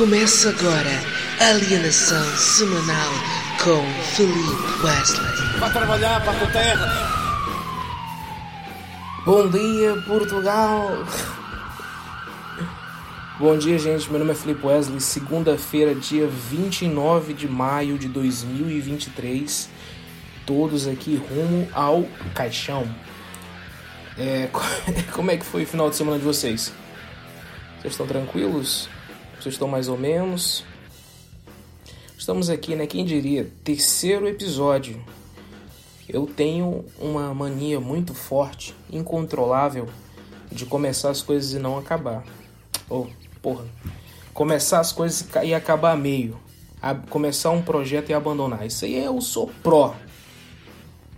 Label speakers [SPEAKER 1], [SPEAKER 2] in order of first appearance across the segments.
[SPEAKER 1] Começa agora a alienação semanal com Felipe Wesley.
[SPEAKER 2] Vai trabalhar para a terra.
[SPEAKER 3] Bom dia, Portugal! Bom dia, gente. Meu nome é Felipe Wesley. Segunda-feira, dia 29 de maio de 2023. Todos aqui rumo ao caixão. É, como é que foi o final de semana de vocês? Vocês estão tranquilos? Vocês estão mais ou menos? Estamos aqui, né? Quem diria? Terceiro episódio. Eu tenho uma mania muito forte, incontrolável, de começar as coisas e não acabar. Ou, oh, porra, começar as coisas e acabar meio. começar um projeto e abandonar. Isso aí eu sou pró.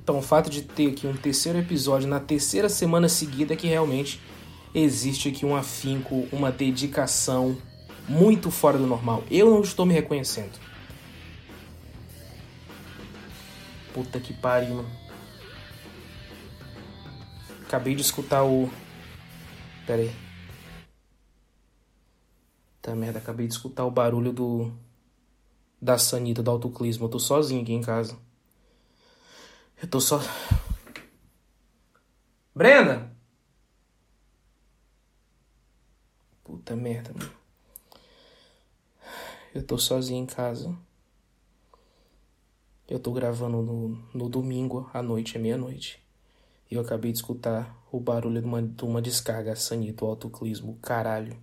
[SPEAKER 3] Então, o fato de ter aqui um terceiro episódio na terceira semana seguida é que realmente existe aqui um afinco, uma dedicação muito fora do normal. Eu não estou me reconhecendo. Puta que pariu, mano. Acabei de escutar o. Pera aí. Tá merda, acabei de escutar o barulho do. Da sanita do autoclismo. Eu tô sozinho aqui em casa. Eu tô só. Brenda! Puta merda, mano. Eu tô sozinho em casa. Eu tô gravando no, no domingo à noite, é meia-noite. E eu acabei de escutar o barulho de uma, de uma descarga sanita, o autoclismo, caralho.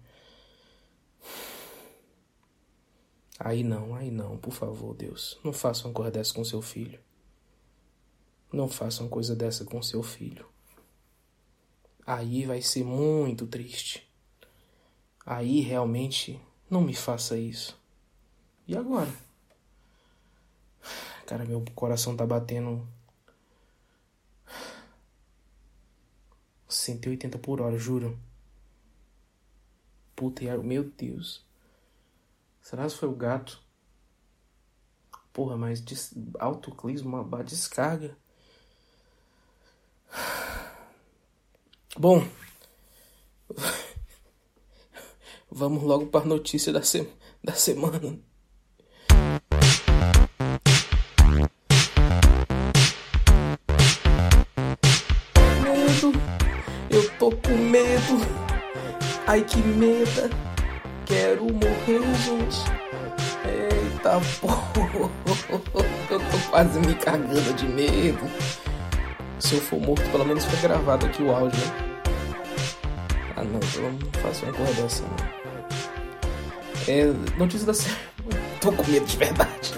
[SPEAKER 3] Aí não, aí não, por favor, Deus. Não faça uma coisa dessa com seu filho. Não faça uma coisa dessa com seu filho. Aí vai ser muito triste. Aí realmente não me faça isso. E agora? Cara, meu coração tá batendo 180 por hora, juro. Puta, meu Deus. Será que foi o gato? Porra, mas des... autoclismo, uma descarga. Bom, vamos logo para a notícia da, se... da semana. Tô com medo. Ai que medo, quero morrer, gente. Eita porra, eu tô quase me cagando de medo. Se eu for morto, pelo menos foi gravado aqui o áudio. Né? Ah não, eu não faço uma coisa. É, notícia da semana. Tô com medo de verdade.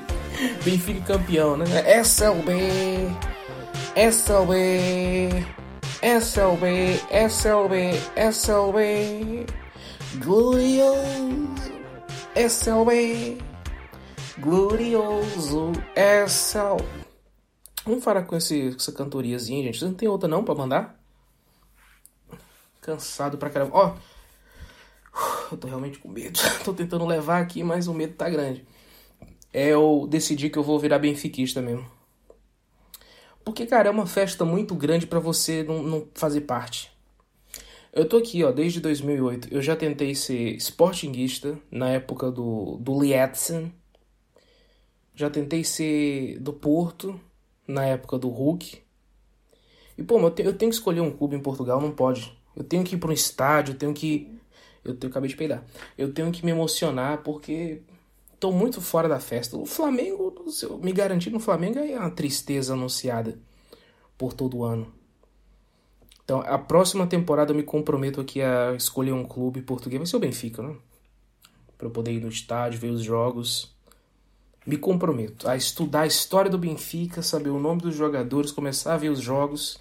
[SPEAKER 3] Benfica campeão, né? SLB, SLB, SLB, SLB, SLB, glorioso, SLB, glorioso, SLB. Vamos parar com esse, essa cantoriazinha, gente. Você não tem outra não pra mandar? Cansado pra caramba. Ó, eu tô realmente com medo. tô tentando levar aqui, mas o medo tá grande. É eu decidi que eu vou virar benfiquista mesmo. Porque, cara, é uma festa muito grande para você não, não fazer parte. Eu tô aqui, ó, desde 2008. Eu já tentei ser sportinguista na época do, do Lietzen. Já tentei ser do Porto na época do Hulk. E, pô, eu, te, eu tenho que escolher um clube em Portugal, não pode. Eu tenho que ir para um estádio, eu tenho que eu, eu acabei de peidar. Eu tenho que me emocionar porque tô muito fora da festa. O Flamengo, me garantir no Flamengo é uma tristeza anunciada por todo ano. Então, a próxima temporada eu me comprometo aqui a escolher um clube português. Vai ser o Benfica, né? Pra eu poder ir no estádio, ver os jogos. Me comprometo a estudar a história do Benfica, saber o nome dos jogadores, começar a ver os jogos,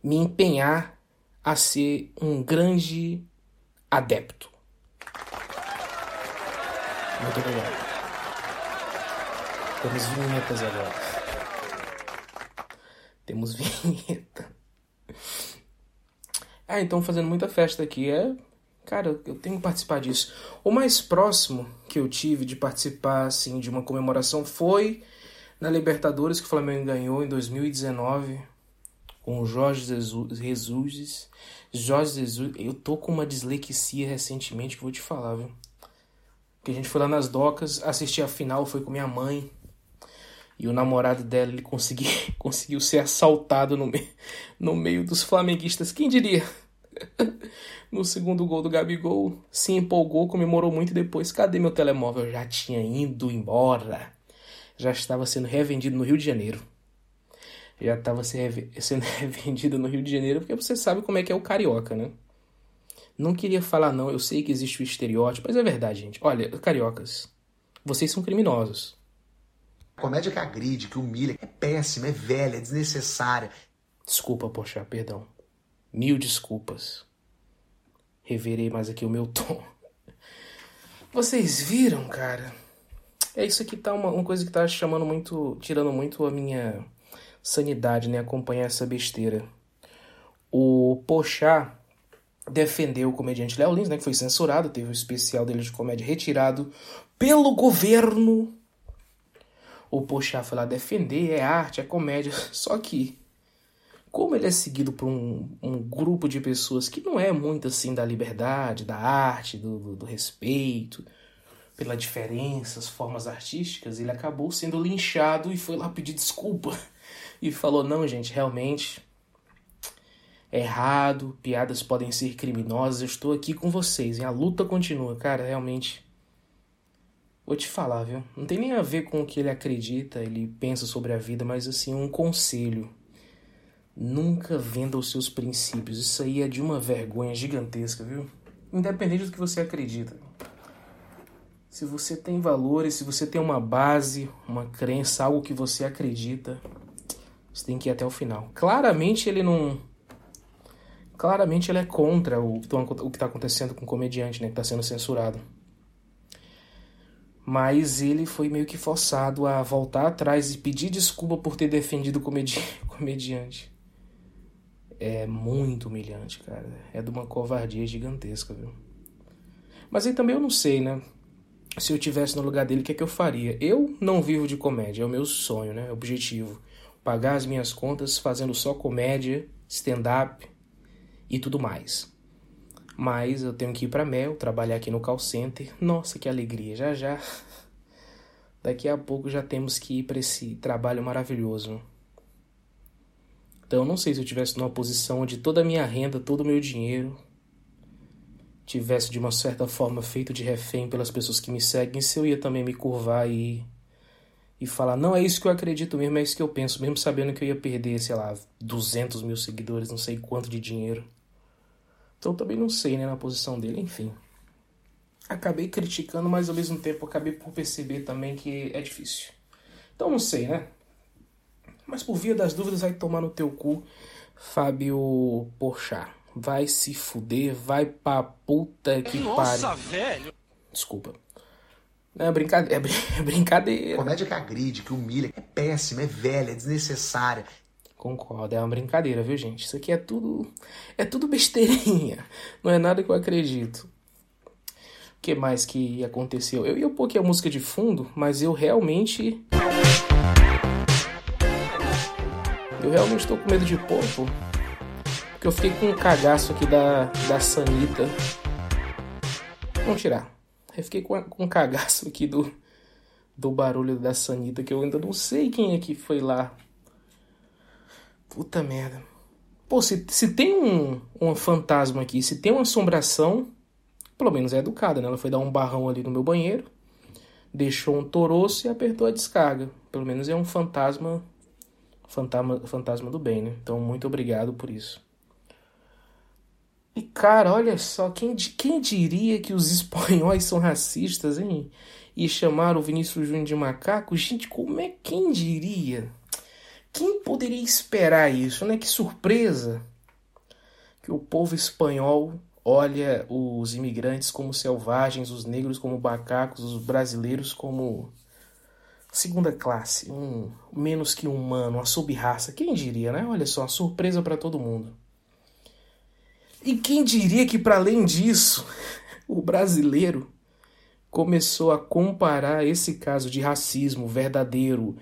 [SPEAKER 3] me empenhar a ser um grande adepto. Muito obrigado. Temos vinhetas agora. Temos vinheta. Ah, então fazendo muita festa aqui. É. Cara, eu tenho que participar disso. O mais próximo que eu tive de participar assim, de uma comemoração foi na Libertadores que o Flamengo ganhou em 2019 com o Jorge Jesus, Jorge Jesus, eu tô com uma dislexia recentemente que vou te falar, viu? Que a gente foi lá nas docas, assistir a final, foi com minha mãe. E o namorado dela, ele consegui, conseguiu ser assaltado no, me, no meio dos flamenguistas. Quem diria? no segundo gol do Gabigol, se empolgou, comemorou muito e depois, cadê meu telemóvel? Já tinha ido embora. Já estava sendo revendido no Rio de Janeiro. Já estava sendo revendido no Rio de Janeiro, porque você sabe como é que é o carioca, né? Não queria falar não, eu sei que existe o estereótipo, mas é verdade, gente. Olha, cariocas, vocês são criminosos.
[SPEAKER 4] Comédia que agride, que humilha, é péssima, é velha, é desnecessária.
[SPEAKER 3] Desculpa, poxa, perdão. Mil desculpas. Reverei mais aqui o meu tom. Vocês viram, cara? É isso aqui tá uma, uma coisa que tá chamando muito, tirando muito a minha sanidade, né? Acompanhar essa besteira. O Pochá defendeu o comediante Léo Lins, né? Que foi censurado, teve o especial dele de comédia retirado pelo governo. O Pochá foi lá defender, é arte, é comédia. Só que como ele é seguido por um, um, grupo de pessoas que não é muito assim da liberdade, da arte, do, do, do respeito, pela diferença, as formas artísticas, ele acabou sendo linchado e foi lá pedir desculpa. E falou: não, gente, realmente errado, piadas podem ser criminosas, eu estou aqui com vocês, e a luta continua. Cara, realmente. Vou te falar, viu? Não tem nem a ver com o que ele acredita, ele pensa sobre a vida, mas assim, um conselho Nunca venda os seus princípios. Isso aí é de uma vergonha gigantesca, viu? Independente do que você acredita. Se você tem valores, se você tem uma base, uma crença, algo que você acredita, você tem que ir até o final. Claramente ele não. Claramente ele é contra o, o que está acontecendo com o comediante, né? Que está sendo censurado. Mas ele foi meio que forçado a voltar atrás e pedir desculpa por ter defendido o comedi comediante é muito humilhante, cara. É de uma covardia gigantesca, viu? Mas aí também eu não sei, né? Se eu tivesse no lugar dele, o que é que eu faria? Eu não vivo de comédia, é o meu sonho, né? Objetivo. Pagar as minhas contas fazendo só comédia, stand-up e tudo mais. Mas eu tenho que ir para Mel, trabalhar aqui no call center. Nossa, que alegria! Já já. Daqui a pouco já temos que ir para esse trabalho maravilhoso. Então, não sei se eu tivesse numa posição onde toda a minha renda, todo o meu dinheiro tivesse de uma certa forma feito de refém pelas pessoas que me seguem, se eu ia também me curvar e e falar, não é isso que eu acredito mesmo, é isso que eu penso, mesmo sabendo que eu ia perder, sei lá, 200 mil seguidores, não sei quanto de dinheiro. Então também não sei, né, na posição dele, enfim. Acabei criticando, mas ao mesmo tempo acabei por perceber também que é difícil. Então não sei, né? Mas por via das dúvidas, vai tomar no teu cu, Fábio Porchat. Vai se fuder, vai pra puta que pariu. Nossa, velho! Desculpa. Não, é brincadeira, é brincadeira.
[SPEAKER 4] Comédia que agride, que humilha, é péssima, é velha, é desnecessária.
[SPEAKER 3] Concordo, é uma brincadeira, viu, gente? Isso aqui é tudo. É tudo besteirinha. Não é nada que eu acredito. O que mais que aconteceu? Eu ia pôr aqui a música de fundo, mas eu realmente. Eu realmente estou com medo de pôr, pô. Porque eu fiquei com um cagaço aqui da, da Sanita. Vamos tirar. Eu fiquei com, com um cagaço aqui do, do barulho da Sanita, que eu ainda não sei quem é que foi lá. Puta merda. Pô, se, se tem um, um fantasma aqui, se tem uma assombração, pelo menos é educada, né? Ela foi dar um barrão ali no meu banheiro, deixou um toroço e apertou a descarga. Pelo menos é um fantasma fantasma, fantasma do bem, né? Então, muito obrigado por isso. E, cara, olha só, quem, quem diria que os espanhóis são racistas, hein? E chamaram o Vinícius Júnior de macaco? Gente, como é quem diria? Quem poderia esperar isso, né? Que surpresa! Que o povo espanhol olha os imigrantes como selvagens, os negros como macacos, os brasileiros como segunda classe, um menos que humano, uma sub-raça. Quem diria, né? Olha só, surpresa para todo mundo. E quem diria que, para além disso, o brasileiro começou a comparar esse caso de racismo verdadeiro,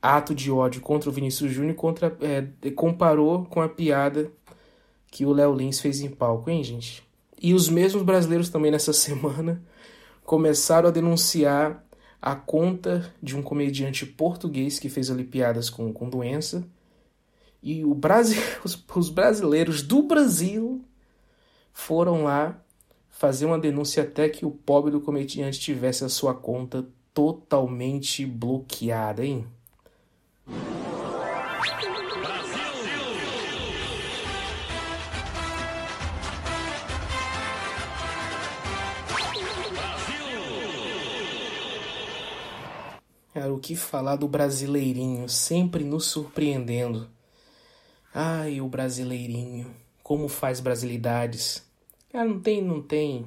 [SPEAKER 3] ato de ódio contra o Vinícius Júnior, contra, é, comparou com a piada que o Léo Lins fez em palco, hein, gente? E os mesmos brasileiros também nessa semana começaram a denunciar a conta de um comediante português que fez ali piadas com, com doença. E o Brasil, os, os brasileiros do Brasil foram lá fazer uma denúncia até que o pobre do comediante tivesse a sua conta totalmente bloqueada, hein? Cara, o que falar do brasileirinho, sempre nos surpreendendo. Ai, o brasileirinho, como faz brasilidades. Cara, não tem, não tem,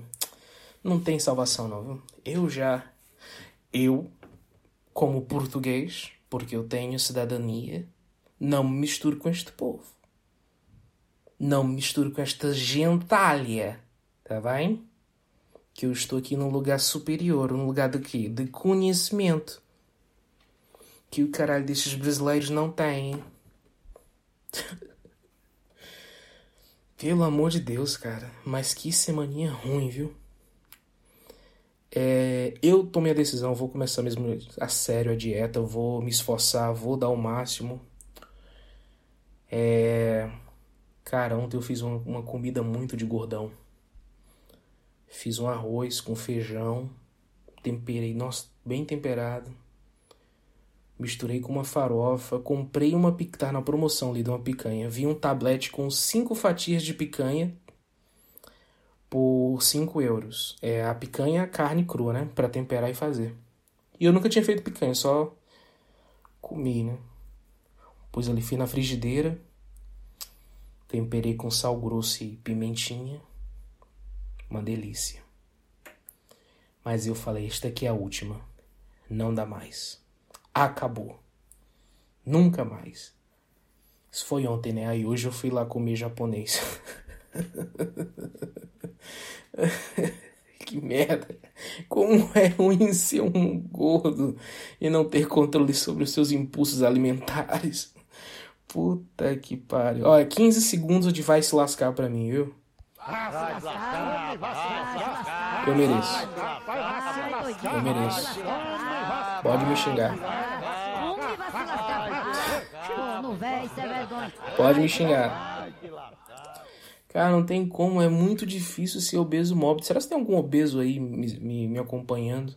[SPEAKER 3] não tem salvação não, viu? Eu já, eu, como português, porque eu tenho cidadania, não me misturo com este povo. Não me misturo com esta gentalha, tá bem? Que eu estou aqui num lugar superior, um lugar de quê? De conhecimento que o caralho destes brasileiros não têm. Pelo amor de Deus, cara. Mas que semaninha ruim, viu? É, eu tomei a decisão, vou começar mesmo a sério a dieta, vou me esforçar, vou dar o máximo. É, cara, ontem eu fiz uma, uma comida muito de gordão. Fiz um arroz com feijão, temperei, nossa, bem temperado misturei com uma farofa, comprei uma picanha, tá na promoção ali de uma picanha, vi um tablete com cinco fatias de picanha por 5 euros. É a picanha carne crua, né? Pra temperar e fazer. E eu nunca tinha feito picanha, só comi, né? Pus ali, fui na frigideira, temperei com sal grosso e pimentinha. Uma delícia. Mas eu falei, esta aqui é a última. Não dá mais acabou. Nunca mais. Isso foi ontem, né? Aí hoje eu fui lá comer japonês. que merda. Como é ruim ser um gordo e não ter controle sobre os seus impulsos alimentares. Puta que pariu. Olha, 15 segundos de vai se lascar pra mim, viu? Eu mereço. Eu mereço. Pode me xingar. Pode me xingar. Cara, não tem como, é muito difícil ser obeso móvel. Será que tem algum obeso aí me, me, me acompanhando?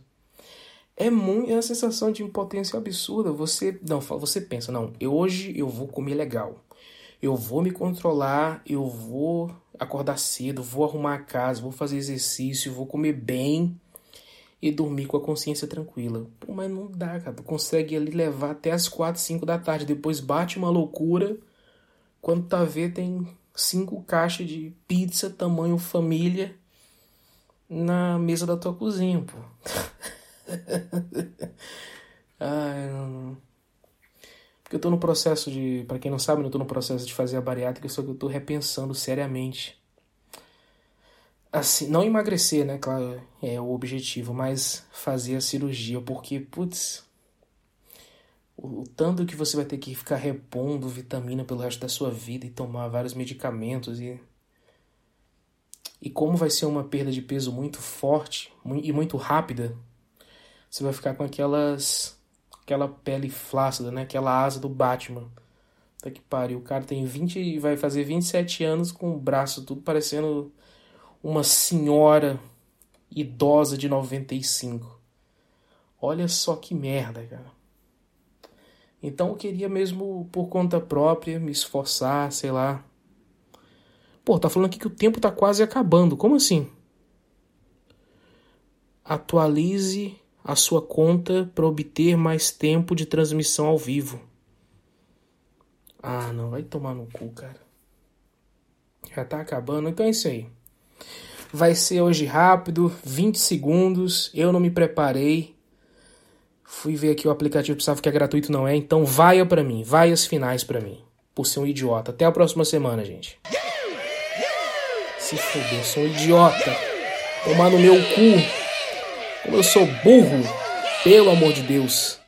[SPEAKER 3] É muito é uma sensação de impotência absurda. Você não, você pensa, não, eu, hoje eu vou comer legal. Eu vou me controlar, eu vou acordar cedo, vou arrumar a casa, vou fazer exercício, vou comer bem e dormir com a consciência tranquila. Pô, mas não dá, cara. Tu consegue ali levar até as 4, 5 da tarde. Depois bate uma loucura. Quando tá vendo, tem cinco caixas de pizza tamanho família na mesa da tua cozinha, pô. Ai, não. Porque eu tô no processo de. para quem não sabe, eu tô no processo de fazer a bariátrica, só que eu tô repensando seriamente assim, não emagrecer, né, claro, é o objetivo, mas fazer a cirurgia, porque, putz, o, tanto que você vai ter que ficar repondo vitamina pelo resto da sua vida e tomar vários medicamentos e e como vai ser uma perda de peso muito forte e muito rápida, você vai ficar com aquelas aquela pele flácida, né, aquela asa do Batman. Tá que pariu, o cara tem 20 vai fazer 27 anos com o braço tudo parecendo uma senhora idosa de 95. Olha só que merda, cara. Então eu queria mesmo por conta própria me esforçar, sei lá. Pô, tá falando aqui que o tempo tá quase acabando. Como assim? Atualize a sua conta para obter mais tempo de transmissão ao vivo. Ah, não, vai tomar no cu, cara. Já tá acabando, então é isso aí. Vai ser hoje rápido, 20 segundos. Eu não me preparei. Fui ver aqui o aplicativo, pensava que é gratuito, não é. Então vaia para mim, vai as finais para mim. Por ser um idiota. Até a próxima semana, gente. Se fuder, sou um idiota. Tomar no meu cu. Como eu sou burro. Pelo amor de Deus.